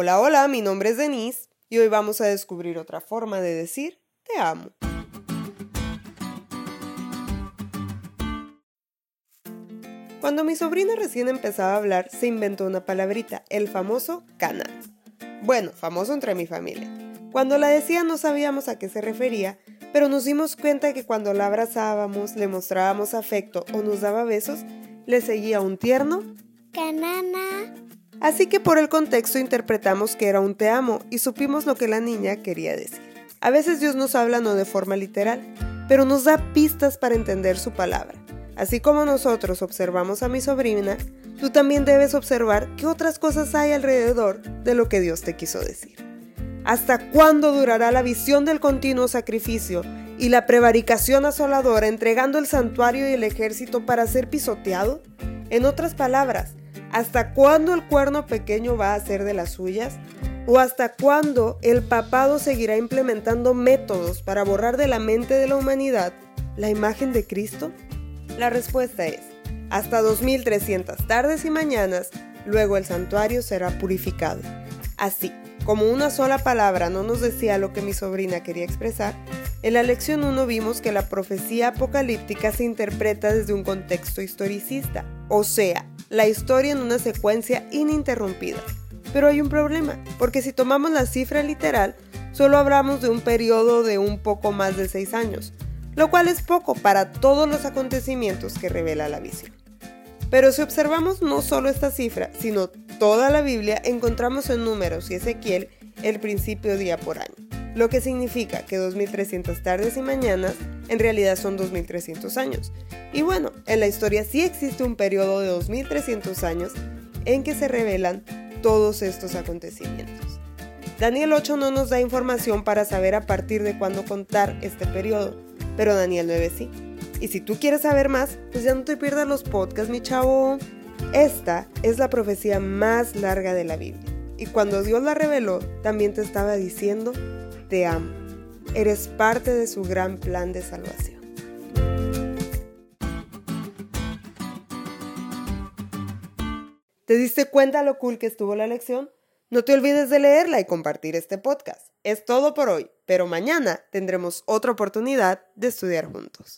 Hola, hola, mi nombre es Denise y hoy vamos a descubrir otra forma de decir te amo. Cuando mi sobrina recién empezaba a hablar, se inventó una palabrita, el famoso canal. Bueno, famoso entre mi familia. Cuando la decía no sabíamos a qué se refería, pero nos dimos cuenta que cuando la abrazábamos, le mostrábamos afecto o nos daba besos, le seguía un tierno Canana. Así que por el contexto interpretamos que era un te amo y supimos lo que la niña quería decir. A veces Dios nos habla no de forma literal, pero nos da pistas para entender su palabra. Así como nosotros observamos a mi sobrina, tú también debes observar qué otras cosas hay alrededor de lo que Dios te quiso decir. ¿Hasta cuándo durará la visión del continuo sacrificio y la prevaricación asoladora entregando el santuario y el ejército para ser pisoteado? En otras palabras, ¿hasta cuándo el cuerno pequeño va a ser de las suyas? ¿O hasta cuándo el papado seguirá implementando métodos para borrar de la mente de la humanidad la imagen de Cristo? La respuesta es, hasta 2300 tardes y mañanas, luego el santuario será purificado. Así, como una sola palabra no nos decía lo que mi sobrina quería expresar, en la lección 1 vimos que la profecía apocalíptica se interpreta desde un contexto historicista, o sea, la historia en una secuencia ininterrumpida. Pero hay un problema, porque si tomamos la cifra literal, solo hablamos de un periodo de un poco más de seis años, lo cual es poco para todos los acontecimientos que revela la visión. Pero si observamos no solo esta cifra, sino toda la Biblia, encontramos en números y Ezequiel el principio día por año, lo que significa que 2300 tardes y mañanas en realidad son 2300 años. Y bueno, en la historia sí existe un periodo de 2300 años en que se revelan todos estos acontecimientos. Daniel 8 no nos da información para saber a partir de cuándo contar este periodo, pero Daniel 9 sí. Y si tú quieres saber más, pues ya no te pierdas los podcasts, mi chavo. Esta es la profecía más larga de la Biblia. Y cuando Dios la reveló, también te estaba diciendo, te amo. Eres parte de su gran plan de salvación. ¿Te diste cuenta lo cool que estuvo la lección? No te olvides de leerla y compartir este podcast. Es todo por hoy, pero mañana tendremos otra oportunidad de estudiar juntos.